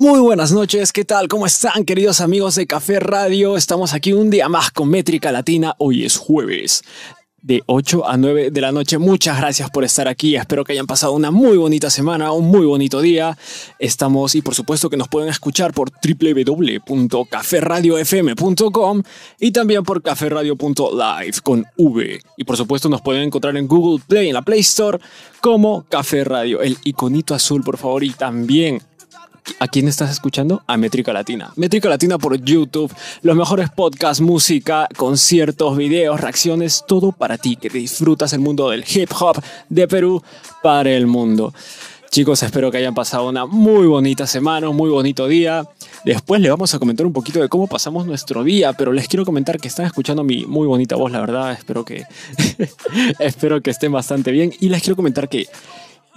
Muy buenas noches, ¿qué tal? ¿Cómo están queridos amigos de Café Radio? Estamos aquí un día más con Métrica Latina, hoy es jueves de 8 a 9 de la noche. Muchas gracias por estar aquí. Espero que hayan pasado una muy bonita semana, un muy bonito día. Estamos y por supuesto que nos pueden escuchar por www.caferradiofm.com y también por caferradio.live con V. Y por supuesto nos pueden encontrar en Google Play, en la Play Store, como Café Radio. El iconito azul, por favor, y también ¿A quién estás escuchando? A Métrica Latina. Métrica Latina por YouTube, los mejores podcasts, música, conciertos, videos, reacciones, todo para ti que disfrutas el mundo del hip hop de Perú para el mundo. Chicos, espero que hayan pasado una muy bonita semana, un muy bonito día. Después les vamos a comentar un poquito de cómo pasamos nuestro día, pero les quiero comentar que están escuchando mi muy bonita voz, la verdad. Espero que espero que estén bastante bien y les quiero comentar que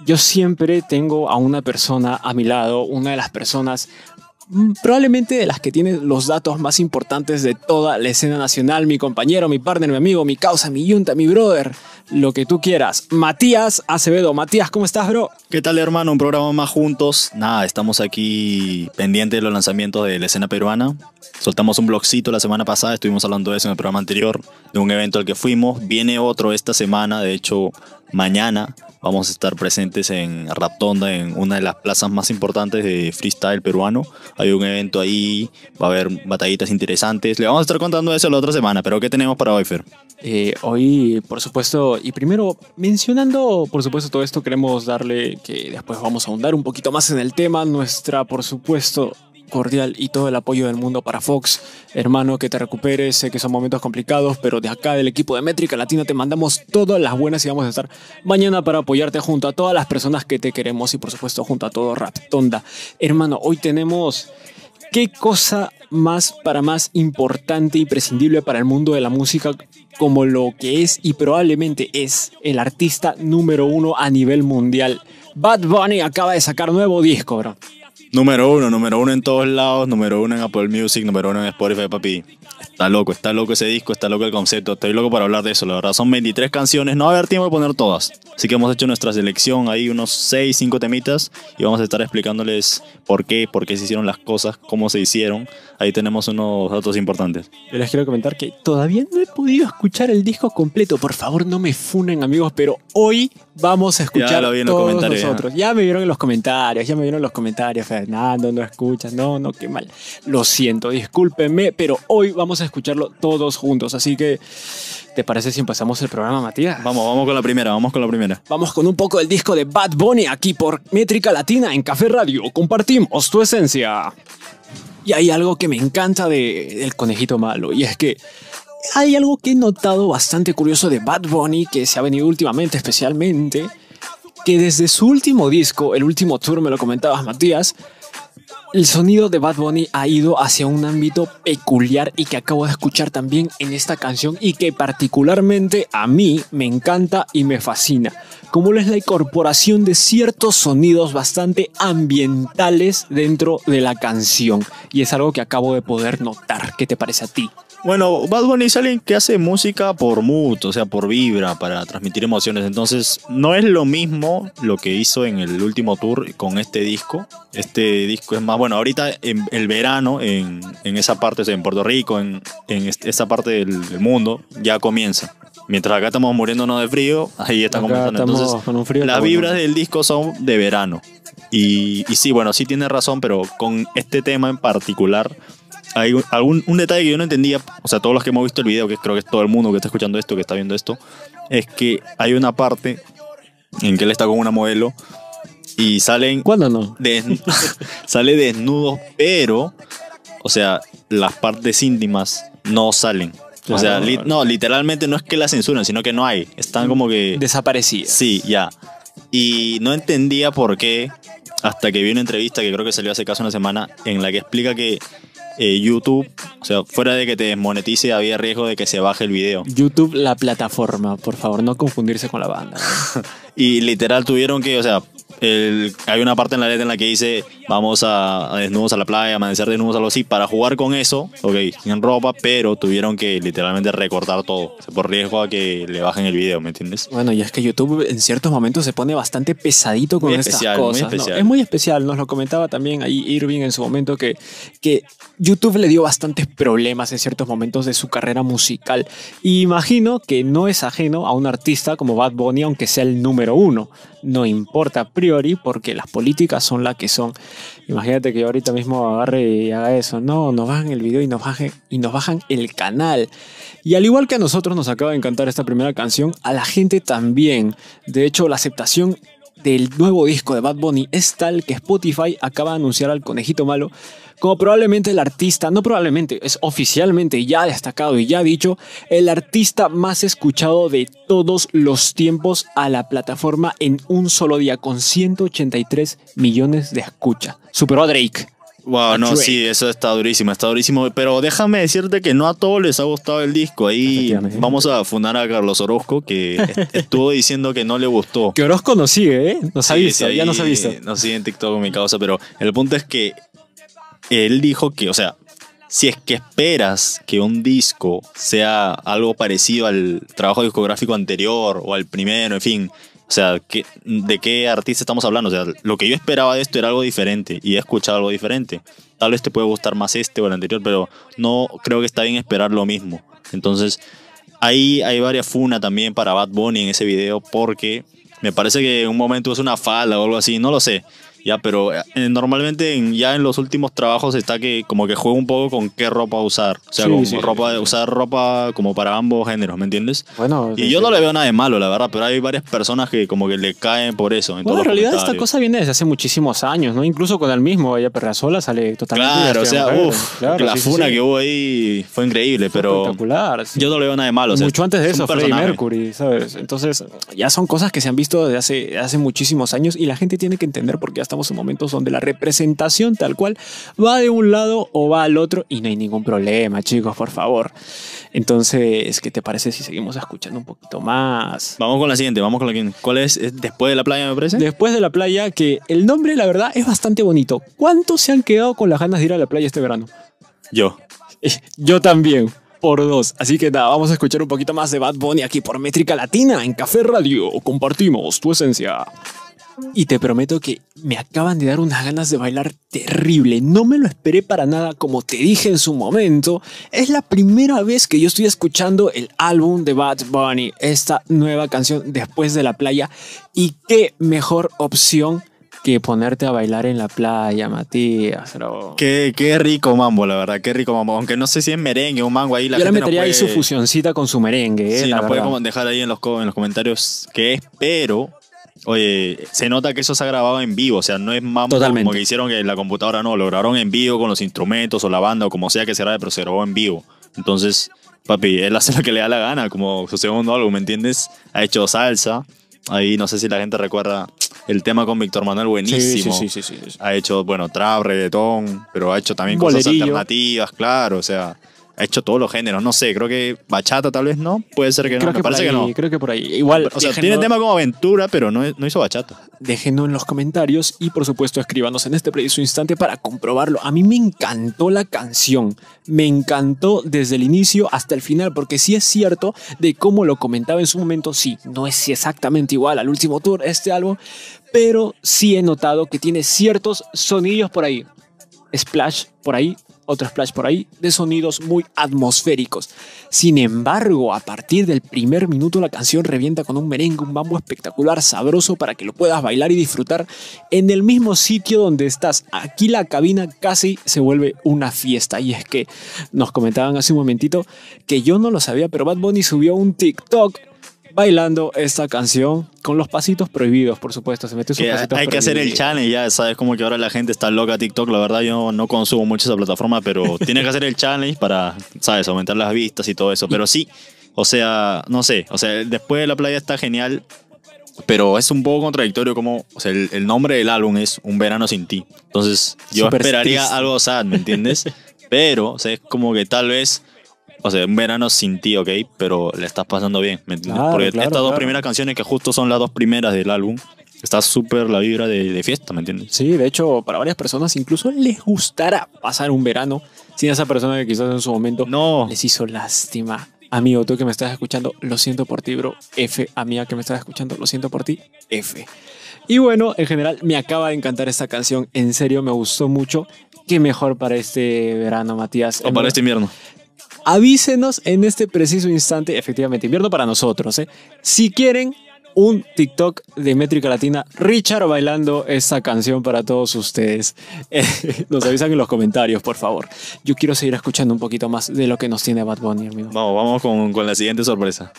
yo siempre tengo a una persona a mi lado, una de las personas mm, probablemente de las que tiene los datos más importantes de toda la escena nacional, mi compañero, mi partner, mi amigo, mi causa, mi yunta, mi brother, lo que tú quieras. Matías Acevedo. Matías, ¿cómo estás, bro? ¿Qué tal, hermano? Un programa más juntos. Nada, estamos aquí pendientes de los lanzamientos de la escena peruana. Soltamos un blogcito la semana pasada, estuvimos hablando de eso en el programa anterior, de un evento al que fuimos. Viene otro esta semana, de hecho, mañana Vamos a estar presentes en Raptonda, en una de las plazas más importantes de freestyle peruano. Hay un evento ahí, va a haber batallitas interesantes. Le vamos a estar contando eso la otra semana, pero ¿qué tenemos para hoy, Fer? Eh, hoy, por supuesto, y primero mencionando, por supuesto, todo esto, queremos darle que después vamos a ahondar un poquito más en el tema, nuestra, por supuesto, cordial y todo el apoyo del mundo para Fox. Hermano, que te recuperes. Sé que son momentos complicados, pero de acá del equipo de Métrica Latina te mandamos todas las buenas y vamos a estar mañana para apoyarte junto a todas las personas que te queremos y por supuesto junto a todo Rap Tonda. Hermano, hoy tenemos qué cosa más para más importante y prescindible para el mundo de la música como lo que es y probablemente es el artista número uno a nivel mundial. Bad Bunny acaba de sacar nuevo disco, bro. Número uno, número uno en todos lados, número uno en Apple Music, número uno en Spotify, papi. Está loco, está loco ese disco, está loco el concepto. Estoy loco para hablar de eso, la verdad. Son 23 canciones, no va a haber tiempo de poner todas. Así que hemos hecho nuestra selección, ahí unos 6, 5 temitas y vamos a estar explicándoles por qué, por qué se hicieron las cosas, cómo se hicieron. Ahí tenemos unos datos importantes. Yo les quiero comentar que todavía no he podido escuchar el disco completo. Por favor, no me funen, amigos, pero hoy vamos a escuchar ya lo vi en todos los comentarios, nosotros. Ya. me vieron en los comentarios, ya me vieron en los comentarios, Fernando, no escuchas, no, no, qué mal. Lo siento, discúlpenme, pero hoy vamos a escucharlo todos juntos, así que ¿Te parece si empezamos el programa, Matías? Vamos, vamos con la primera, vamos con la primera. Vamos con un poco del disco de Bad Bunny aquí por Métrica Latina en Café Radio. Compartimos tu esencia. Y hay algo que me encanta de, del conejito malo, y es que hay algo que he notado bastante curioso de Bad Bunny, que se ha venido últimamente especialmente, que desde su último disco, el último tour, me lo comentabas Matías, el sonido de Bad Bunny ha ido hacia un ámbito peculiar y que acabo de escuchar también en esta canción y que particularmente a mí me encanta y me fascina, como es la incorporación de ciertos sonidos bastante ambientales dentro de la canción y es algo que acabo de poder notar. ¿Qué te parece a ti? Bueno, Bad Bunny es alguien que hace música por mood, o sea, por vibra, para transmitir emociones. Entonces, no es lo mismo lo que hizo en el último tour con este disco. Este disco es más, bueno, ahorita en el verano, en, esa parte, o sea, en Puerto Rico, en, esa parte del, mundo, ya comienza. Mientras acá estamos muriéndonos de frío, ahí está comenzando. Entonces, las vibras del disco son de verano. Y, y sí, bueno, sí tiene razón, pero con este tema en particular hay algún, un detalle que yo no entendía, o sea, todos los que hemos visto el video, que creo que es todo el mundo que está escuchando esto, que está viendo esto, es que hay una parte en que él está con una modelo y salen... ¿Cuándo no? sale desnudo, pero, o sea, las partes íntimas no salen. O sea, no, literalmente no es que la censuren, sino que no hay. Están como que... Desaparecidas. Sí, ya. Y no entendía por qué, hasta que vi una entrevista que creo que salió hace casi una semana, en la que explica que eh, YouTube, o sea, fuera de que te desmonetice, había riesgo de que se baje el video. YouTube, la plataforma, por favor, no confundirse con la banda. y literal tuvieron que, o sea, el- hay una parte en la letra en la que dice vamos a, a desnudos a la playa, amanecer desnudos, algo así. Para jugar con eso, ok, sin ropa, pero tuvieron que literalmente recortar todo. O sea, por riesgo a que le bajen el video, ¿me entiendes? Bueno, y es que YouTube en ciertos momentos se pone bastante pesadito con Muy estas especial, muy cosas. Es muy especial, nos lo comentaba también ahí Irving en su momento que, que YouTube le dio bastantes problemas en ciertos momentos de su carrera musical. Y imagino que no es ajeno a un artista como Bad Bunny, aunque sea el número uno. No importa a priori porque las políticas son las que son. Imagínate que yo ahorita mismo agarre y haga eso. No, nos bajan el video y nos bajan, y nos bajan el canal. Y al igual que a nosotros nos acaba de encantar esta primera canción, a la gente también. De hecho, la aceptación del nuevo disco de Bad Bunny es tal que Spotify acaba de anunciar al conejito malo como probablemente el artista, no probablemente, es oficialmente ya destacado y ya dicho, el artista más escuchado de todos los tiempos a la plataforma en un solo día, con 183 millones de escuchas. Superó a Drake. Wow, no, Drake. sí, eso está durísimo, está durísimo. Pero déjame decirte que no a todos les ha gustado el disco. Ahí vamos a fundar a Carlos Orozco, que est- estuvo diciendo que no le gustó. Que Orozco nos sigue, ¿eh? Nos ha Sí, visto, sí, ya nos ha visto. Nos sigue en TikTok mi causa, pero el punto es que él dijo que, o sea, si es que esperas que un disco sea algo parecido al trabajo discográfico anterior o al primero, en fin, sea, ¿qué- ¿de qué artista estamos hablando? O sea, lo que yo esperaba de esto era algo diferente y he escuchado algo diferente. Tal vez te puede gustar más este o el anterior, pero no creo que está bien esperar lo mismo. Entonces, ahí hay varias funas también para Bad Bunny en ese video porque me parece que en un momento es una falda o algo así, no lo sé. Ya, pero eh, normalmente en- ya en los últimos trabajos está que como que juega un poco con qué ropa usar. O sea, Sí, con sí, ropa, usar ropa como para ambos géneros, ¿me entiendes? Bueno, Y yo no le veo nada de malo, la verdad, pero hay varias personas que como que le caen por eso. En Bueno, en los realidad esta comentarios. cosa viene desde hace muchísimos años, ¿no? Incluso con el mismo, ella Perrazola sale totalmente. Claro, o vestida sea, uff, la funa que hubo ahí fue increíble, pero espectacular. sí. yo no le veo nada de malo. o sea, Mucho antes de es un eso, Freddie personaje. Mercury, ¿sabes? Entonces, ya son cosas que se han visto desde hace, hace muchísimos años y la gente tiene que entender porque ya estamos en momentos donde la representación tal cual va de un lado o va al otro y no hay ningún problema, chicos, por favor. Entonces, ¿qué te parece si seguimos escuchando un poquito más? Vamos con la siguiente, vamos con la siguiente. ¿Cuál es? ¿Es Después de la playa, me parece? Después de la playa, que el nombre, la verdad, es bastante bonito. ¿Cuántos se han quedado con las ganas de ir a la playa este verano? Yo. Eh, Yo también, por dos. Así que nada, vamos a escuchar un poquito más de Bad Bunny aquí por Métrica Latina en Café Radio. Compartimos tu esencia. Y te prometo que me acaban de dar unas ganas de bailar terrible. No me lo esperé para nada, como te dije en su momento. Es la primera vez que yo estoy escuchando el álbum de Bad Bunny, esta nueva canción después de la playa. Y qué mejor opción que ponerte a bailar en la playa, Matías. bro. Qué, qué rico mambo, la verdad, qué rico mambo. Aunque no sé si es merengue o un mango ahí. La Yo le metería ahí su fusioncita con su merengue, eh, Sí, la nos puede dejar ahí en los, en los comentarios qué es, pero. Oye, se nota que eso se ha grabado en vivo, o sea, no es Totalmente. como que hicieron en la computadora no, lo grabaron en vivo con los instrumentos o la banda o como sea que se grabe, pero se grabó en vivo. Entonces, papi, él hace lo que le da la gana, como su segundo álbum, ¿me entiendes? Ha hecho salsa, ahí no sé si la gente recuerda el tema con Víctor Manuel, sí, buenísimo. sí, sí, sí, sí. Ha hecho, bueno, trap, reggaetón, pero ha hecho también cosas alternativas, claro, o sea, ha hecho todos los géneros, no sé, creo que bachata tal vez no, puede ser que no, Creo me que parece ahí, que no. creo que por ahí. Igual, O sea, tiene tema como aventura, pero no, no hizo bachata. déjenlo en los comentarios y por supuesto escríbanos en este preciso instante para comprobarlo. A mí me encantó la canción, me encantó desde el inicio hasta el final, porque sí es cierto de cómo lo comentaba en su momento, sí, no es exactamente igual al último tour este álbum, pero sí he notado que tiene ciertos sonillos por ahí. Splash por ahí, otro splash por ahí, de sonidos muy atmosféricos. Sin embargo, a partir del primer minuto la canción revienta con un merengue, un bambo espectacular, sabroso para que lo puedas bailar y disfrutar en el mismo sitio donde estás. Aquí la cabina casi se vuelve una fiesta. Y es que nos comentaban hace un momentito que yo no lo sabía, pero Bad Bunny subió un TikTok bailando esta canción con los pasitos prohibidos, por supuesto. Se metió sus Que pasitos hay que hacer el challenge ya, sabes como que ahora la gente está loca TikTok, la verdad yo no consumo mucho esa plataforma, pero tiene que hacer el challenge para, sabes, aumentar las vistas y todo eso, pero sí, o sea, no sé, o sea, después de la playa está genial, pero es un poco contradictorio como, o sea, el, el nombre del álbum es Un verano sin ti, entonces yo esperaría triste. algo sad, ¿me entiendes? pero, o sea, es como que tal vez... O sea, un verano sin ti, ok, pero le estás pasando bien, ¿me entiendes? Claro, Porque claro, estas dos claro. primeras canciones, que justo son las dos primeras del álbum, está súper la vibra de, de fiesta, ¿me entiendes? Sí, de hecho, para varias personas incluso les gustará pasar un verano sin esa persona que quizás en su momento No, les hizo lástima. Amigo, tú que me estás escuchando, lo siento por ti, bro. F. Amiga que me estás escuchando, lo siento por ti. F. Y bueno, en general, me acaba de encantar esta canción. En serio, me gustó mucho. Qué mejor para este verano, Matías. o para este invierno. Avísenos en este preciso instante, efectivamente, invierno para nosotros, ¿eh? Si quieren un TikTok de métrica latina, Richard bailando esta canción para todos ustedes. Eh, nos avisan en los comentarios, por favor. Yo quiero seguir escuchando un poquito más de lo que nos tiene Bad Bunny, amigo. Vamos, vamos con, con la siguiente sorpresa.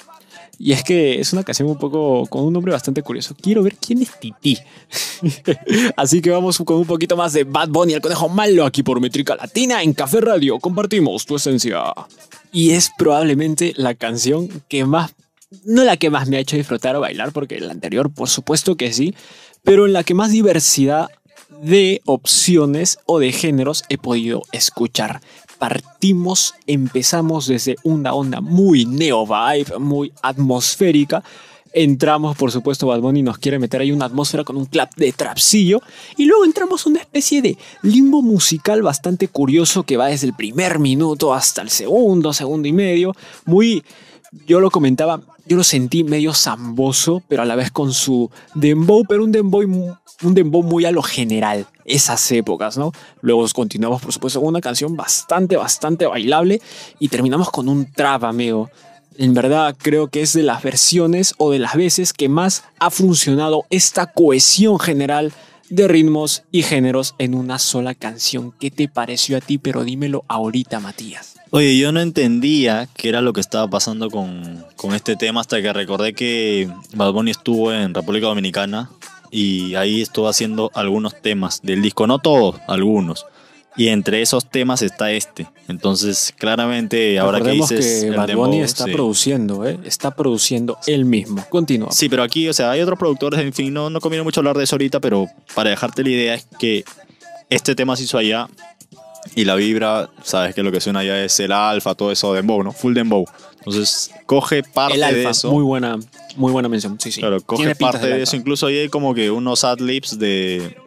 Y es que es una canción un poco con un nombre bastante curioso. Quiero ver quién es Titi. Así que vamos con un poquito más de Bad Bunny, el conejo malo, aquí por Métrica Latina en Café Radio. Compartimos tu esencia. Y es probablemente la canción que más, no la que más me ha hecho disfrutar o bailar, porque la anterior, por supuesto que sí, pero en la que más diversidad de opciones o de géneros he podido escuchar partimos, empezamos desde una onda muy neo vibe, muy atmosférica. Entramos, por supuesto, Bad Bunny nos quiere meter ahí una atmósfera con un clap de trapsillo. Y luego entramos a una especie de limbo musical bastante curioso que va desde el primer minuto hasta el segundo, segundo y medio. Muy, yo lo comentaba, yo lo sentí medio zamboso, pero a la vez con su dembow, pero un dembow, un dembow muy a lo general, esas épocas, ¿no? Luego continuamos, por supuesto, con una canción bastante, bastante bailable y terminamos con un trap, amigo. En verdad, creo que es de las versiones o de las veces que más ha funcionado esta cohesión general de ritmos y géneros en una sola canción. ¿Qué te pareció a ti? Pero dímelo ahorita, Matías. Oye, yo no entendía qué era lo que estaba pasando con, con este tema hasta que recordé que Bad Bunny estuvo en República Dominicana y ahí estuvo haciendo algunos temas del disco, no todos, algunos. Y entre esos temas está este. Entonces, claramente, ahora que dices. que Bad Bunny está sí. produciendo, ¿eh? Está produciendo él mismo. Continúa. Sí, pero aquí, o sea, hay otros productores, en fin, no, no conviene mucho hablar de eso ahorita, pero para dejarte la idea es que este tema se hizo allá y la vibra, sabes que lo que suena allá es el alfa, todo eso, dembow, ¿no? Full dembow. Entonces, coge parte el de eso. muy buena, muy buena mención. Sí, sí. Claro, coge parte de eso. Incluso ahí hay como que unos adlibs de,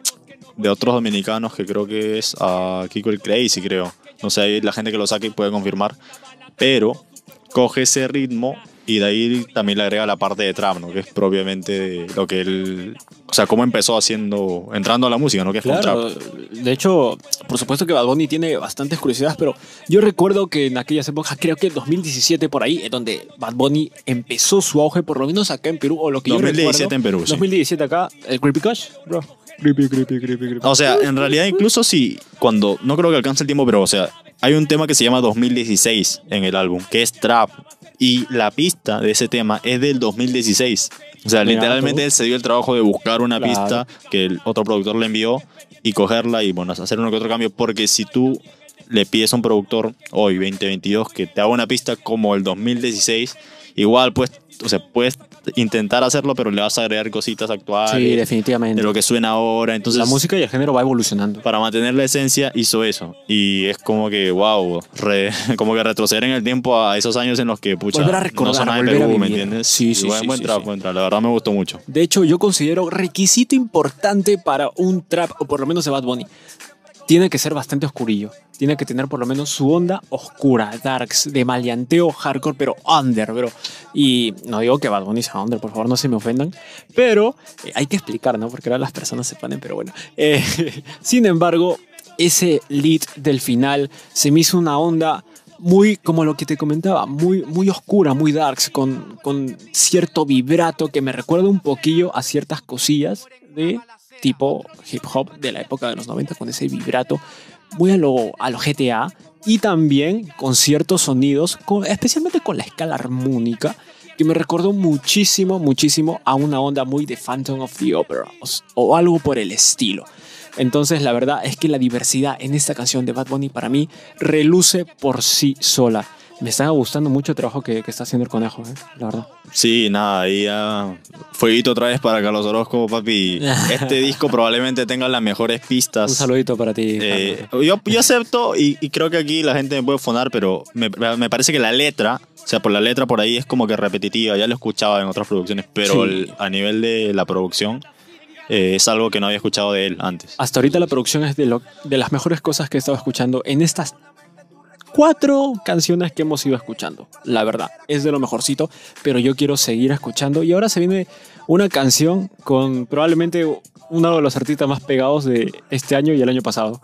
de otros dominicanos que creo que es a Kiko el Crazy, creo. No sé, ahí la gente que lo saque puede confirmar. Pero coge ese ritmo y de ahí también le agrega la parte de trap, ¿no? Que es propiamente lo que él... O sea, cómo empezó haciendo... Entrando a la música, ¿no? Que es con Claro, trap. de hecho, por supuesto que Bad Bunny tiene bastantes curiosidades, pero yo recuerdo que en aquellas épocas, creo que 2017 por ahí, es donde Bad Bunny empezó su auge, por lo menos acá en Perú, o lo que yo 2017 recuerdo. en Perú, sí. 2017 acá, el Creepy Cash, bro. Creepy, creepy, creepy, creepy. O sea, en realidad incluso si cuando, no creo que alcance el tiempo, pero o sea, hay un tema que se llama 2016 en el álbum, que es Trap. Y la pista de ese tema es del 2016. O sea, Mira, literalmente él se dio el trabajo de buscar una Claro. pista que el otro productor le envió y cogerla y bueno, hacer uno que otro cambio. Porque si tú le pides a un productor hoy, 2022, que te haga una pista como el 2016, igual pues, o sea, puedes intentar hacerlo, pero le vas a agregar cositas actuales Sí, definitivamente. de lo que suena ahora. Entonces, la música y el género va evolucionando. para mantener la esencia hizo eso. Y es como que, wow, re- como que retroceder en el tiempo a esos años en los que, pucha, Volver a recordar, no sonaba en Perú, ¿me entiendes? Sí, sí, buen, sí, buen sí, trap, sí. buen trap. La verdad me gustó mucho. De hecho, yo considero requisito importante para un trap, o por lo menos de Bad Bunny. Tiene que ser bastante oscurillo. Tiene que tener por lo menos su onda oscura, darks, de maleanteo hardcore, pero under, bro. Y no digo que Bad Bunny sea under, por favor, no se me ofendan. Pero eh, hay que explicar, ¿no? Porque ahora las personas se ponen, pero bueno. Eh, sin embargo, ese lead del final se me hizo una onda muy, como lo que te comentaba, muy, muy oscura, muy darks, con, con cierto vibrato que me recuerda un poquillo a ciertas cosillas de tipo hip hop de la época de los 90, con ese vibrato muy a lo, a GTA y también con ciertos sonidos, especialmente con la escala armónica, que me recordó muchísimo, muchísimo a una onda muy de Phantom of the Opera o algo por el estilo. Entonces la verdad es que la diversidad en esta canción de Bad Bunny para mí reluce por sí sola. Me está gustando mucho el trabajo que, que está haciendo el conejo, ¿eh? la verdad. Sí, nada, ahí ya. Fueguito otra vez para Carlos Orozco, papi. Este disco probablemente tenga las mejores pistas. Un saludito para ti. Eh, yo, yo acepto y, y creo que aquí la gente me puede fonar, pero me, me parece que la letra, o sea, por la letra por ahí es como que repetitiva, ya lo escuchaba en otras producciones, pero Sí. el- a nivel de la producción eh, es algo que no había escuchado de él antes. Hasta ahorita la producción es de, lo, de las mejores cosas que he estado escuchando en estas cuatro canciones que hemos ido escuchando. La verdad, es de lo mejorcito, pero yo quiero seguir escuchando. Y ahora se viene una canción con probablemente uno de los artistas más pegados de este año y el año pasado.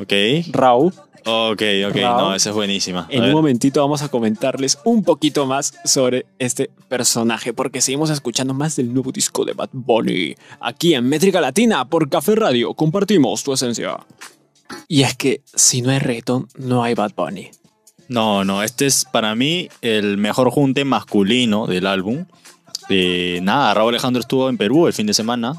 Ok. Raúl. Ok, ok, no, esa es buenísima. A En ver. un momentito vamos a comentarles un poquito más sobre este personaje, porque seguimos escuchando más del nuevo disco de Bad Bunny. Aquí en Métrica Latina, por Café Radio, compartimos tu esencia. Y es que si no hay reggaetón, no hay Bad Bunny. No, no, este es para mí el mejor junte masculino del álbum. Eh, nada, Raúl Alejandro estuvo en Perú el fin de semana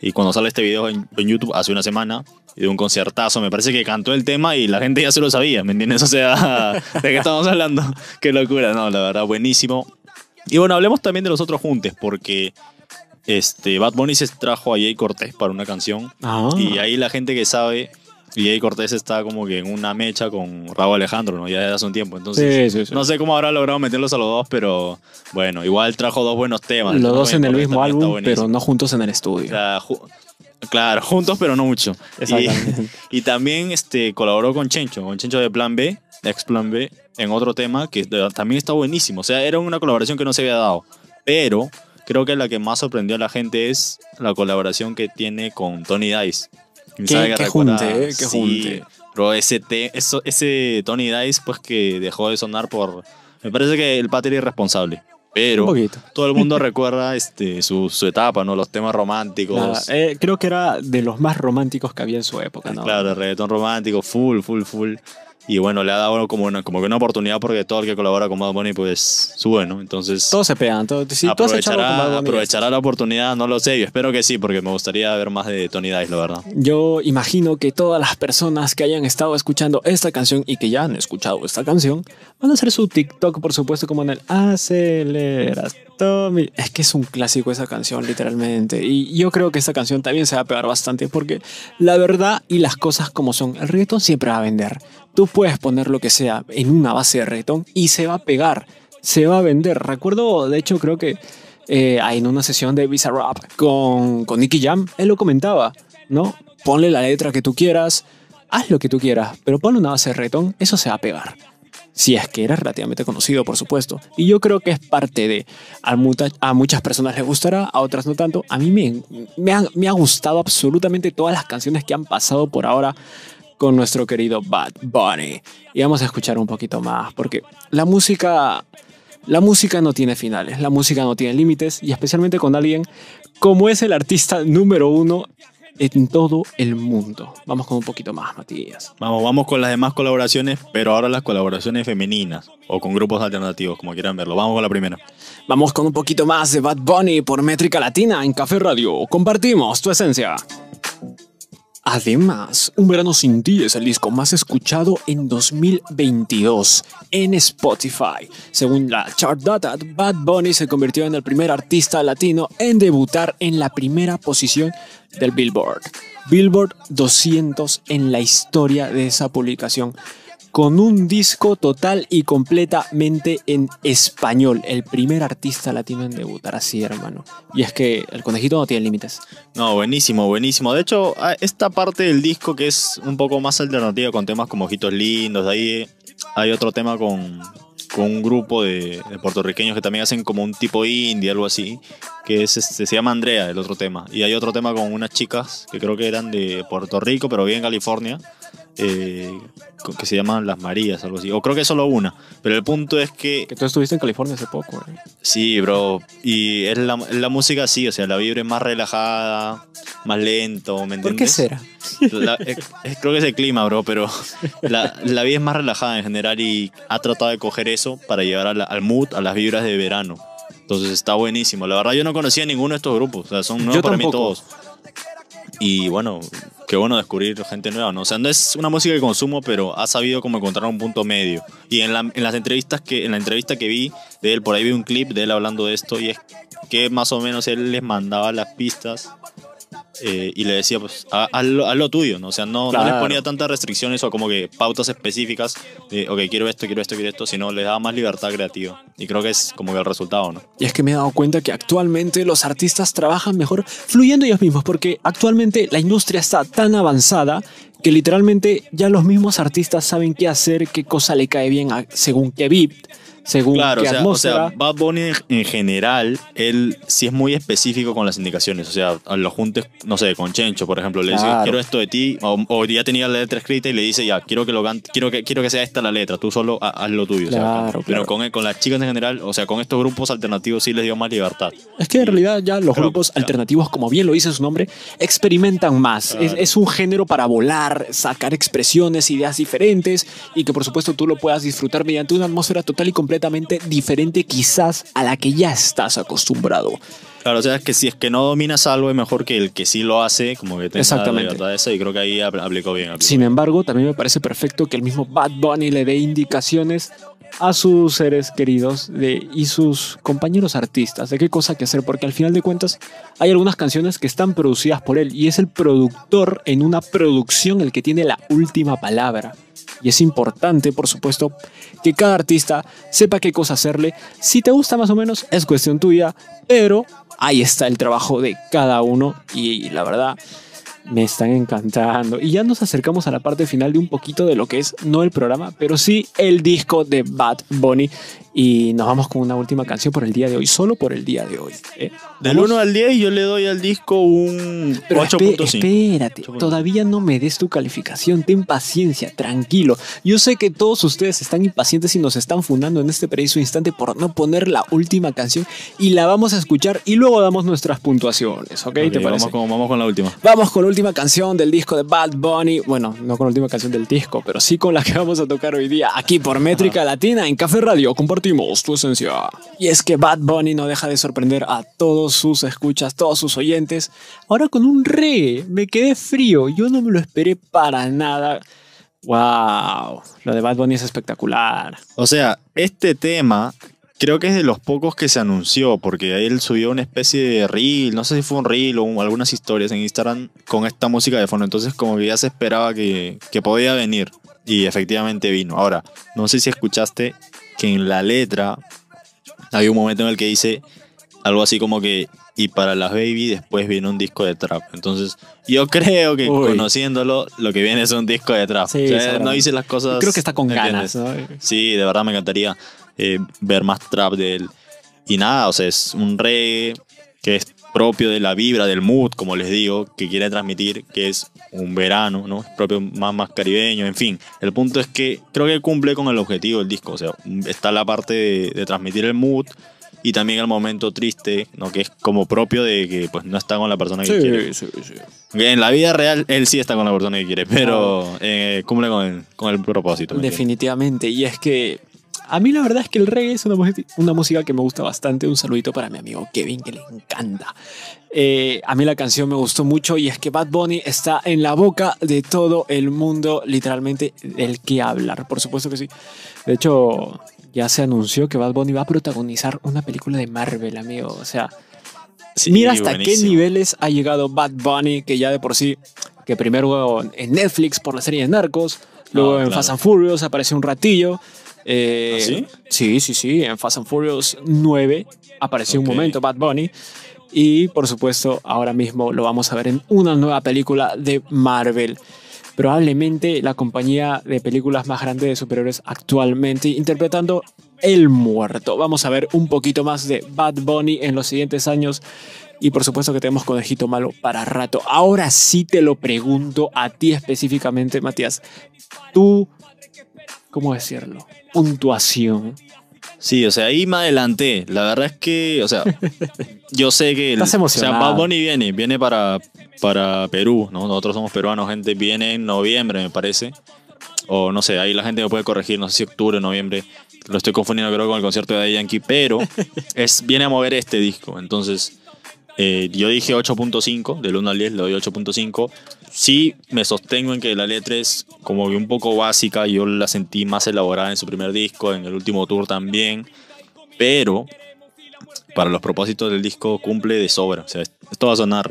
y cuando sale este video en, en YouTube hace una semana y de un conciertazo, me parece que cantó el tema y la gente ya se lo sabía, ¿me entiendes? O sea, ¿de qué estamos hablando? Qué locura, no, la verdad, buenísimo. Y bueno, hablemos también de los otros juntes porque este, Bad Bunny se trajo a Jay Cortés para una canción Ah. y ahí la gente que sabe, y Jay Cortés está como que en una mecha con Raúl Alejandro, ¿no? Ya desde hace un tiempo. Entonces, Sí, sí, sí. no sé cómo habrá logrado meterlos a los dos, pero bueno, igual trajo dos buenos temas. Los dos en el Cortés mismo álbum, pero no juntos en el O estudio. sea, ju- claro, juntos, pero no mucho. Y, Exactamente. y también este, colaboró con Chencho, con Chencho de Plan B, ex Plan B, en otro tema que también está buenísimo. O sea, era una colaboración que no se había dado. Pero creo que la que más sorprendió a la gente es la colaboración que tiene con Tony Dice. ¿Quién Qué- sabe qué recuerda? junte, eh, Sí, junte. Pero ese, te- eso, ese Tony Dice, pues que dejó de sonar por. Me parece que el pater irresponsable. Pero todo el mundo recuerda este, su, su etapa, ¿no? Los temas románticos. Eh, creo que era de los más románticos que había en su época, ¿no? Claro, el reggaetón romántico, full, full, full. Y bueno, le ha dado como, una, como que una oportunidad porque todo el que colabora con Bad Bunny pues sube, ¿no? Entonces Todos se pegan. todo- si aprovechará, Bunny, aprovechará la oportunidad, no lo sé. Yo espero que sí, porque me gustaría ver más de Tony Dice, la verdad. Yo imagino que todas las personas que hayan estado escuchando esta canción y que ya han escuchado esta canción van a hacer su TikTok, por supuesto, como en el Aceleras. Tommy. Es que es un clásico esa canción, literalmente. Y yo creo que esta canción también se va a pegar bastante porque la verdad y las cosas como son, el reggaetón siempre va a vender. Tú puedes poner lo que sea en una base de reggaetón y se va a pegar, se va a vender. Recuerdo, de hecho, creo que eh, en una sesión de Visa Rap con, con Nicky Jam, él lo comentaba, ¿no? Ponle la letra que tú quieras, haz lo que tú quieras, pero ponle una base de reggaetón, eso se va a pegar. Si es que eres relativamente conocido, por supuesto. Y yo creo que es parte de. A, muta- a muchas personas les gustará, a otras no tanto. A mí me, me, ha, me ha gustado absolutamente todas las canciones que han pasado por ahora con nuestro querido Bad Bunny. Y vamos a escuchar un poquito más, porque la música. La música no tiene finales, la música no tiene límites, y especialmente con alguien como es el artista número uno en todo el mundo. Vamos con un poquito más, Matías. Vamos, vamos con las demás colaboraciones, pero ahora las colaboraciones femeninas o con grupos alternativos, como quieran verlo. Vamos con la primera. Vamos con un poquito más de Bad Bunny por Métrica Latina en Café Radio. Compartimos tu esencia. Además, Un Verano Sin Ti es el disco más escuchado en 2022 en Spotify. Según la Chart Data, Bad Bunny se convirtió en el primer artista latino en debutar en la primera posición del Billboard. Billboard 200 en la historia de esa publicación con un disco total y completamente en español. El primer artista latino en debutar así, hermano. Y es que el conejito no tiene límites. No, buenísimo, buenísimo. De hecho, esta parte del disco que es un poco más alternativa con temas como Ojitos Lindos, ahí hay otro tema con, un grupo de, de puertorriqueños que también hacen como un tipo indie, algo así, que es este, se llama Andrea, el otro tema. Y hay otro tema con unas chicas que creo que eran de Puerto Rico, pero viven en California, eh, que se llaman Las Marías, algo así. O creo que es solo una. Pero el punto es que Que tú estuviste en California hace poco, ¿eh? Sí, bro. Y es la, la música así, o sea, la vibra es más relajada, más lento, ¿me entiendes? ¿Por qué será? La- es- es- creo que es el clima, bro, pero la, la vida es más relajada en general y ha tratado de coger eso para llevar a al mood, a las vibras de verano. Entonces está buenísimo. La verdad yo no conocía ninguno de estos grupos, o sea, son nuevos Yo para mí todos. Y bueno, qué bueno descubrir gente nueva, ¿no? O sea, no es una música que consumo, pero ha sabido como encontrar un punto medio. Y en, la- en las entrevistas que, en la entrevista que vi de él, por ahí vi un clip de él hablando de esto y es que más o menos él les mandaba las pistas eh, y le decía, pues, haz, haz lo, haz lo tuyo, ¿no? O sea, no, les ponía tantas restricciones o como que pautas específicas de, ok, quiero esto, quiero esto, quiero esto, sino les daba más libertad creativa. Y creo que es como que el resultado, ¿no? Y es que me he dado cuenta que actualmente los artistas trabajan mejor fluyendo ellos mismos, porque actualmente la industria está tan avanzada que literalmente ya los mismos artistas saben qué hacer, qué cosa le cae bien a- según qué beat, según Claro, o qué sea, o atmósfera. sea, Bad Bunny en- en general, él sí es muy específico con las indicaciones. O sea, a lo juntes, no sé, con Chencho, por ejemplo, le dice, Claro. quiero esto de ti, o, o ya tenía la letra escrita y le dice, ya, quiero que lo quiero que, quiero que sea esta la letra, tú solo ha- haz lo tuyo. o sea, Claro, con- claro. Pero con, con las chicas en general, o sea, con estos grupos alternativos sí les dio más libertad. Es que en realidad ya los Creo- grupos alternativos, como bien lo dice su nombre, experimentan más. Es, es un género para volar, sacar expresiones, ideas diferentes y que por supuesto tú lo puedas disfrutar mediante una atmósfera total y completamente diferente quizás a la que ya estás acostumbrado. Claro, o sea, es que si es que no dominas algo, es mejor que el que sí lo hace, como que tenga Exactamente. la libertad esa, y creo que ahí apl- aplicó bien. aplicó Sin embargo, también me parece perfecto que el mismo Bad Bunny le dé indicaciones a sus seres queridos de, y sus compañeros artistas de qué cosa que hacer, porque al final de cuentas hay algunas canciones que están producidas por él y es el productor en una producción el que tiene la última palabra. Y es importante, por supuesto, que cada artista sepa qué cosa hacerle. Si te gusta más o menos, es cuestión tuya, pero ahí está el trabajo de cada uno y la verdad me están encantando. Y ya nos acercamos a la parte final de un poquito de lo que es, no el programa, pero sí el disco de Bad Bunny. Y nos vamos con una última canción por el día de hoy, solo por el día de hoy. ¿eh? Del Vamos. 1 al 10 yo le doy al disco un Pero espe- 8.5. espérate, 8.5. todavía no me des tu calificación, ten paciencia, tranquilo. Yo sé que todos ustedes están impacientes y nos están fundando en este preciso instante por no poner la última canción y la vamos a escuchar y luego damos nuestras puntuaciones, ¿ok? Ok, ¿Te parece? vamos, con, vamos con la última. Vamos con la última canción del disco de Bad Bunny. Bueno, no con la última canción del disco, pero sí con la que vamos a tocar hoy día aquí por Métrica Latina en Café Radio. Compartimos tu esencia. Y es que Bad Bunny no deja de sorprender a todos sus escuchas, todos sus oyentes. Ahora con un reggae. Me quedé frío. Yo no me lo esperé para nada. Wow, lo de Bad Bunny es espectacular. O sea, este tema creo que es de los pocos que se anunció, porque él subió una especie de reel, no sé si fue un reel o un- algunas historias en Instagram con esta música de fondo. Entonces como que ya se esperaba que, que podía venir. Y efectivamente vino. Ahora, no sé si escuchaste que en la letra hay un momento en el que dice algo así como que y para las baby después viene un disco de trap. Entonces, yo creo que Uy. conociéndolo, lo que viene es un disco de trap. Sí, O sea, no dice las cosas. Creo que está con ganas, ¿no? Sí, de verdad me encantaría eh, ver más trap de él. Y nada, o sea, es un reggae que es propio de la vibra, del mood, como les digo, que quiere transmitir, que es un verano, ¿no? Es propio más, más caribeño, en fin. El punto es que creo que cumple con el objetivo del disco. O sea, está la parte de, de transmitir el mood y también el momento triste, ¿no? Que es como propio de que pues no está con la persona que quiere. Sí, sí, sí. En la vida real, él sí está con la persona que quiere, pero eh, cumple con el, con el propósito. Definitivamente. Y es que a mí la verdad es que el reggae es una, una música que me gusta bastante. Un saludito para mi amigo Kevin, que le encanta. Eh, a mí la canción me gustó mucho y es que Bad Bunny está en la boca de todo el mundo, literalmente del que hablar. Por supuesto que sí. De hecho, ya se anunció que Bad Bunny va a protagonizar una película de Marvel, amigo. O sea, Sí, Mira hasta qué buenísimo. niveles ha llegado Bad Bunny, que ya de por sí, que primero en Netflix por la serie de Narcos, luego Ah, en claro. Fast and Furious apareció un ratillo. Eh, ¿Ah, sí? Sí, sí, sí, en Fast and Furious 9 apareció un momento Bad Bunny. Y por supuesto, ahora mismo lo vamos a ver en una nueva película de Marvel. Probablemente la compañía de películas más grande de superhéroes actualmente, interpretando El Muerto. Vamos a ver un poquito más de Bad Bunny en los siguientes años. Y por supuesto que tenemos Conejito Malo para rato. Ahora sí te lo pregunto a ti específicamente, Matías. Tú, ¿cómo decirlo? Puntuación. Sí, o sea, ahí me adelanté. La verdad es que, o sea, yo sé que... el- Estás emocionado. O sea, Bad Bunny viene, viene para, para Perú, ¿no? Nosotros somos peruanos, gente. Viene en noviembre, me parece. O no sé, ahí la gente me puede corregir, no sé si octubre, noviembre. Lo estoy confundiendo creo con el concierto de Yankee, pero es, viene a mover este disco. Entonces, eh, yo dije 8.5, del 1 al 10 le doy 8.5. Sí me sostengo en que la letra es como que un poco básica, yo la sentí más elaborada en su primer disco, en el último tour también, pero para los propósitos del disco cumple de sobra, o sea, esto va a sonar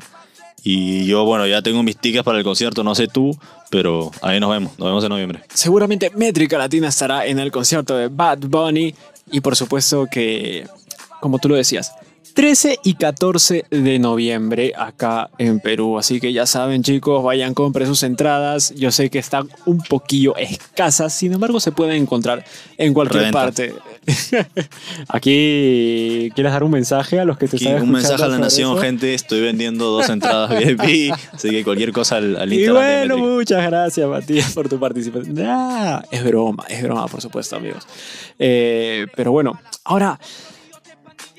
Y yo, bueno, ya tengo mis tickets para el concierto, no sé tú, pero ahí nos vemos, nos vemos en noviembre. Seguramente Métrica Latina estará en el concierto de Bad Bunny y por supuesto que, como tú lo decías, 13 y 14 de noviembre acá en Perú. Así que ya saben, chicos, vayan, compren sus entradas. Yo sé que están un poquillo escasas, sin embargo, se pueden encontrar en cualquier Reventa. parte. Aquí, ¿quieres dar un mensaje a los que te Aquí, están un mensaje a la nación, eso? gente. Estoy vendiendo dos entradas VIP, así que cualquier cosa al, al Y Instagram. de bueno, muchas gracias, Matías, por tu participación. Ah, es broma, es broma, por supuesto, amigos. Eh, pero bueno, ahora,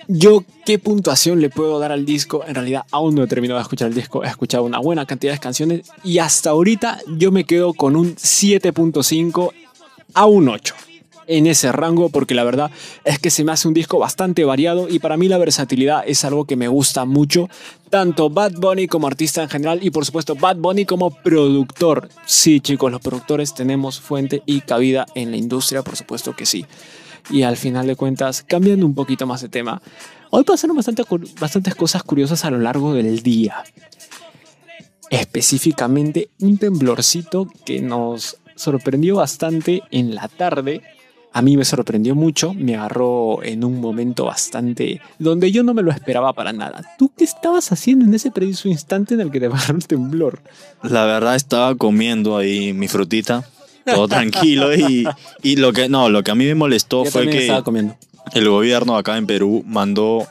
¿yo qué puntuación le puedo dar al disco? En realidad, aún no he terminado de escuchar el disco. He escuchado una buena cantidad de canciones y hasta ahorita yo me quedo con un 7.5 a un 8 en ese rango porque la verdad es que se me hace un disco bastante variado y para mí la versatilidad es algo que me gusta mucho, tanto Bad Bunny como artista en general y por supuesto Bad Bunny como productor. Sí chicos, los productores tenemos fuente y cabida en la industria, por supuesto que sí. Y al final de cuentas, cambiando un poquito más de tema, hoy pasaron bastantes cosas curiosas a lo largo del día. Específicamente un temblorcito que nos sorprendió bastante en la tarde. A mí me sorprendió mucho, me agarró en un momento bastante donde yo no me lo esperaba para nada. ¿Tú qué estabas haciendo en ese preciso instante en el que te agarró el temblor? La verdad estaba comiendo ahí mi frutita, todo tranquilo y, y lo que no, lo que a mí me molestó Yo fue que el gobierno acá en Perú mandó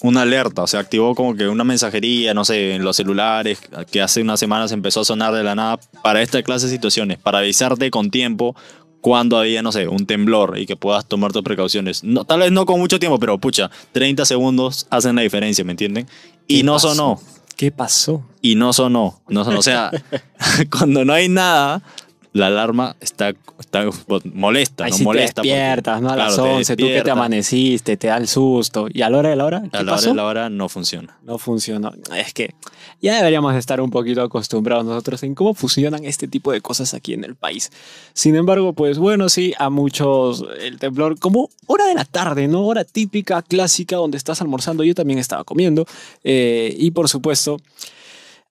una alerta, o sea, activó como que una mensajería, no sé, en los celulares, que hace unas semanas empezó a sonar de la nada para esta clase de situaciones, para avisarte con tiempo cuando había, no sé, un temblor y que puedas tomar tus precauciones. No, tal vez no con mucho tiempo, pero pucha, 30 segundos hacen la diferencia, ¿me entienden? Y ¿Qué no pasó? sonó ¿Qué pasó? y no sonó. No sonó. O sea, cuando no hay nada, la alarma está, está molesta, Ahí no sí molesta. te porque- despiertas, ¿no? A las claro, te 11, tú que te amaneciste, te da el susto. ¿Y a la hora de la hora? ¿Qué A la hora de la hora no funciona. No funcionó. Es que ya deberíamos estar un poquito acostumbrados nosotros en cómo funcionan este tipo de cosas aquí en el país. Sin embargo, pues bueno, sí, a muchos el temblor, como hora de la tarde, ¿no? Hora típica, clásica, donde estás almorzando. Yo también estaba comiendo. eh, y por supuesto,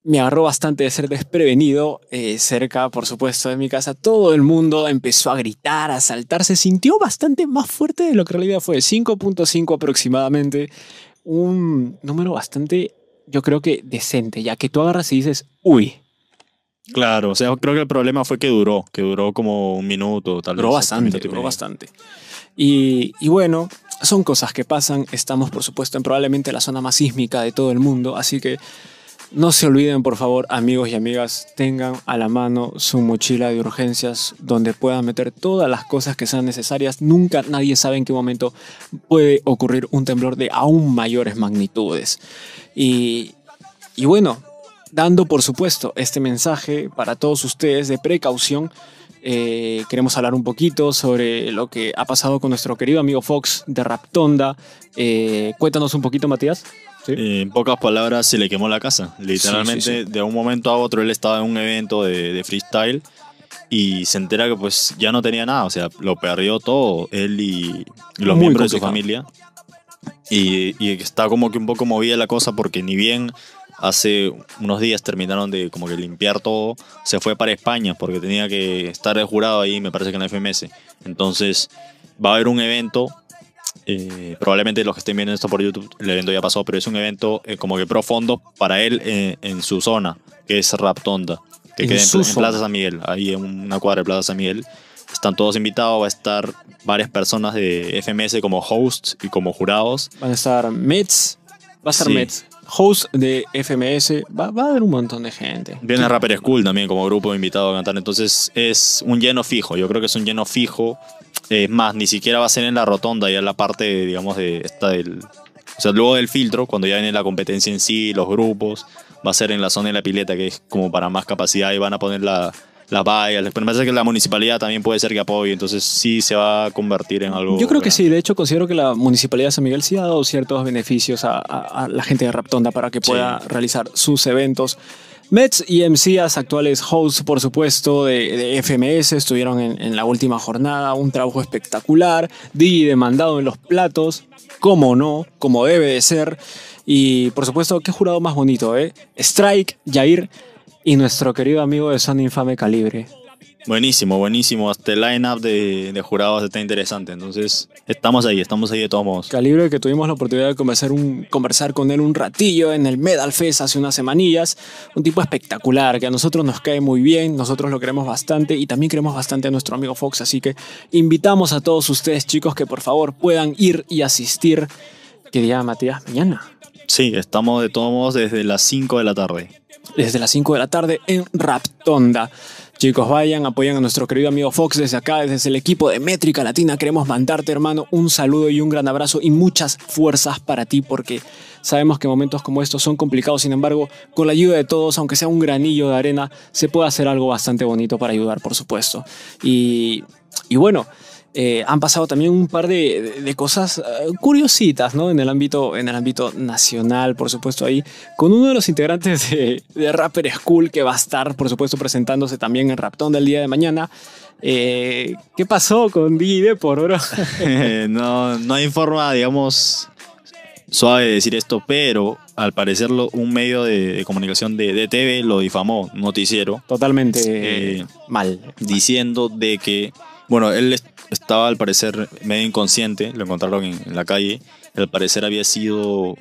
me agarró bastante de ser desprevenido. eh, cerca, por supuesto, de mi casa, todo el mundo empezó a gritar, a saltar. Se sintió bastante más fuerte de lo que en realidad fue. 5.5 aproximadamente. Un número bastante, yo creo que decente, ya que tú agarras y dices, uy, Claro, o sea, creo que el problema fue que duró, que duró como un minuto, tal duró vez. un bastante, duró bastante. Y, y bueno, son cosas que pasan. Estamos, por supuesto, en probablemente la zona más sísmica de todo el mundo, así que no se olviden, por favor, amigos y amigas, tengan a la mano su mochila de urgencias donde puedan meter todas las cosas que sean necesarias. Nunca nadie sabe en qué momento puede ocurrir un temblor de aún mayores magnitudes. Y, y bueno, dando por supuesto este mensaje para todos ustedes de precaución, eh, queremos hablar un poquito sobre lo que ha pasado con nuestro querido amigo Fox de Raptonda. Eh, cuéntanos un poquito, Matías. ¿Sí? Eh, En pocas palabras, se le quemó la casa. Literalmente, Sí, sí, sí. de un momento a otro, él estaba en un evento de, de freestyle y se entera que pues ya no tenía nada. O sea, lo perdió todo, él y, los Muy miembros de su familia. Y, y está como que un poco movida la cosa porque ni bien hace unos días terminaron de como que limpiar todo, se fue para España porque tenía que estar de jurado ahí, me parece que en la FMS. Entonces va a haber un evento, eh, probablemente los que estén viendo esto por YouTube, el evento ya pasó, pero es un evento eh, como que pro fondo para él eh, en su zona, que es Raptonda, que En queda en, en. Plaza San Miguel, ahí en una cuadra de Plaza San Miguel. Están todos invitados, va a estar varias personas de FMS como hosts y como jurados. Van a estar Mets, va a estar Sí. Mets, host de FMS, va, a haber un montón de gente. Viene Rapper School también como grupo invitado a cantar. Entonces es un lleno fijo. Yo creo que es un lleno fijo. Es más, ni siquiera va a ser en la rotonda, ya en la parte, digamos, de esta del. O sea, luego del filtro, cuando ya viene la competencia en sí, los grupos, va a ser en la zona de la pileta, que es como para más capacidad, y van a poner la, las vallas. Pero me parece que la municipalidad también puede ser que apoye, entonces sí se va a convertir en algo. Yo creo que sí, de hecho considero que la Municipalidad de San Miguel sí ha dado ciertos beneficios a, a- a la gente de Raptonda para que Sí. pueda realizar sus eventos. Mets y MCAs, actuales hosts, por supuesto, de, FMS, estuvieron en, la última jornada, un trabajo espectacular, Digi demandado en los platos, como no, como debe de ser, y por supuesto, qué jurado más bonito, ¿eh? Strike, Jair y nuestro querido amigo de Son Infame Calibre. Buenísimo, buenísimo. Hasta el line-up de, jurados está interesante. Entonces, estamos ahí, estamos ahí de todos modos. Calibre que tuvimos la oportunidad de conversar, un, conversar con él un ratillo en el Medal Fest hace unas semanillas. Un tipo espectacular que a nosotros nos cae muy bien, nosotros lo queremos bastante y también queremos bastante a nuestro amigo Fox. Así que invitamos a todos ustedes, chicos, que por favor puedan ir y asistir. ¿Qué día, Matías? Mañana. Sí, estamos de todos modos desde las 5 de la tarde. Desde las 5 de la tarde en Raptonda. Chicos, vayan, apoyan a nuestro querido amigo Fox desde acá, desde el equipo de Métrica Latina. Queremos mandarte, hermano, un saludo y un gran abrazo y muchas fuerzas para ti porque sabemos que momentos como estos son complicados. Sin embargo, con la ayuda de todos, aunque sea un granillo de arena, se puede hacer algo bastante bonito para ayudar, por supuesto. Y, y bueno, eh, han pasado también un par de, cosas eh, curiositas ¿no? en, el ámbito, en el ámbito nacional, por supuesto, ahí, con uno de los integrantes de, Rapper School que va a estar, por supuesto, presentándose también en Raptón del día de mañana. Eh, ¿Qué pasó con Dide por oro? no, no hay forma, digamos, suave de decir esto, pero al parecer un medio de, comunicación de, de, TV lo difamó, noticiero. Totalmente mal. Diciendo de que, bueno, él estaba al parecer medio inconsciente, lo encontraron en, la calle. Al parecer había sido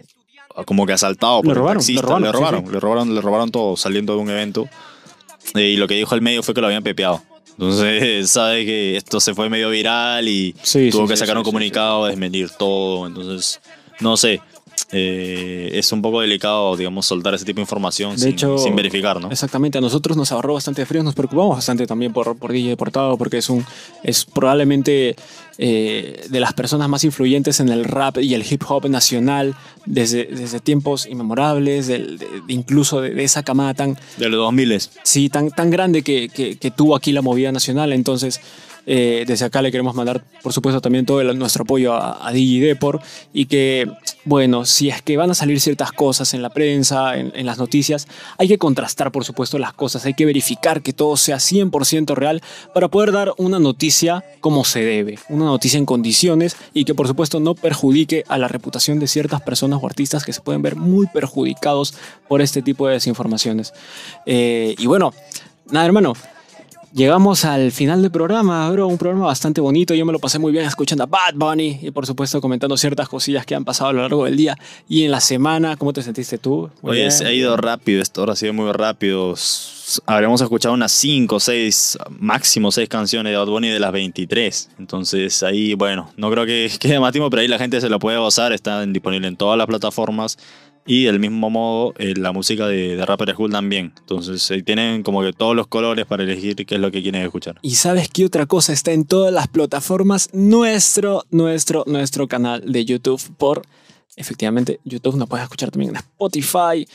como que asaltado por le robaron, le robaron, le robaron, le robaron, todo saliendo de un evento. Eh, y lo que dijo el medio fue que lo habían pepeado. Entonces sabe que esto se fue medio viral y tuvo que sacar un comunicado, desmentir todo. Entonces, no sé. Eh, es un poco delicado, digamos, soltar ese tipo de información sin, sin, verificar, ¿no? Exactamente, a nosotros nos ahorró bastante frío, nos preocupamos bastante también por, por DJ Deportado, porque es, un, es probablemente eh, de las personas más influyentes en el rap y el hip hop nacional desde, desde tiempos inmemorables, incluso de, esa camada tan... De los 2000. Sí, tan, tan grande que, que, que tuvo aquí la movida nacional, entonces... Eh, desde acá le queremos mandar, por supuesto, también todo nuestro apoyo a, a Depor y que, bueno, si es que van a salir ciertas cosas en la prensa, en, las noticias, hay que contrastar, por supuesto, las cosas, hay que verificar que todo sea 100% real para poder dar una noticia como se debe, una noticia en condiciones y que, por supuesto, no perjudique a la reputación de ciertas personas o artistas que se pueden ver muy perjudicados por este tipo de desinformaciones. Eh, y bueno, nada, hermano. Llegamos al final del programa, bro. Un programa bastante bonito. Yo me lo pasé muy bien escuchando a Bad Bunny y, por supuesto, comentando ciertas cosillas que han pasado a lo largo del día y en la semana. ¿Cómo te sentiste tú? Oye, se ha ido rápido esto. Ahora ha sido muy rápido. Habremos escuchado unas 5, 6, máximo 6 canciones de Bad Bunny de las 23. Entonces, ahí, bueno, no creo que quede más tiempo, pero ahí la gente se lo puede gozar. Está disponible en todas las plataformas. Y del mismo modo, eh, la música de, de Rapper School también. Entonces, eh, tienen como que todos los colores para elegir qué es lo que quieren escuchar. Y sabes qué otra cosa está en todas las plataformas, nuestro, nuestro, nuestro canal de YouTube por, efectivamente, YouTube nos puedes escuchar también en Spotify,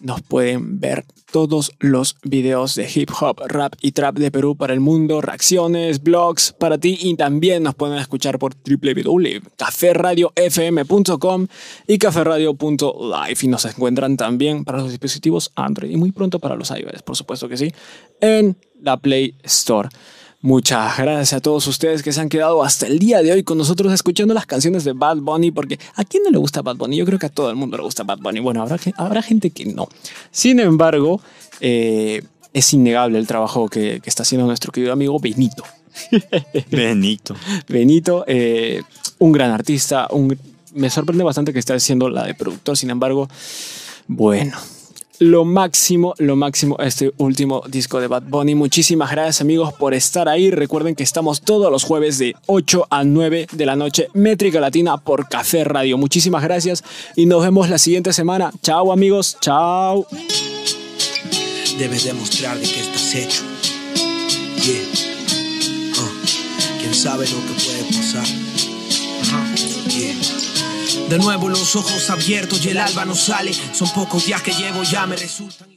nos pueden ver todos los videos de hip hop, rap y trap de Perú para el mundo, reacciones, blogs para ti y también nos pueden escuchar por www.caferradiofm.com y caferradio.live y nos encuentran también para los dispositivos Android y muy pronto para los iOS, por supuesto que sí, en la Play Store. Muchas gracias a todos ustedes que se han quedado hasta el día de hoy con nosotros escuchando las canciones de Bad Bunny, porque ¿a quién no le gusta Bad Bunny? Yo creo que a todo el mundo le gusta Bad Bunny. Bueno, habrá, habrá gente que no. Sin embargo, eh, es innegable el trabajo que, está haciendo nuestro querido amigo Benito. Benito. Benito, eh, un gran artista. Un, me sorprende bastante que esté haciendo la de productor, sin embargo, bueno, lo máximo, lo máximo este último disco de Bad Bunny. Muchísimas gracias amigos por estar ahí. Recuerden que estamos todos los jueves de 8 a 9 de la noche, Métrica Latina por Café Radio. Muchísimas gracias y nos vemos la siguiente semana. Chao amigos, chao. Debes demostrar de qué estás hecho. Oh, ¿Quién sabe lo que puede pasar? De nuevo los ojos abiertos y el alba no sale. Son pocos días que llevo, ya me resultan.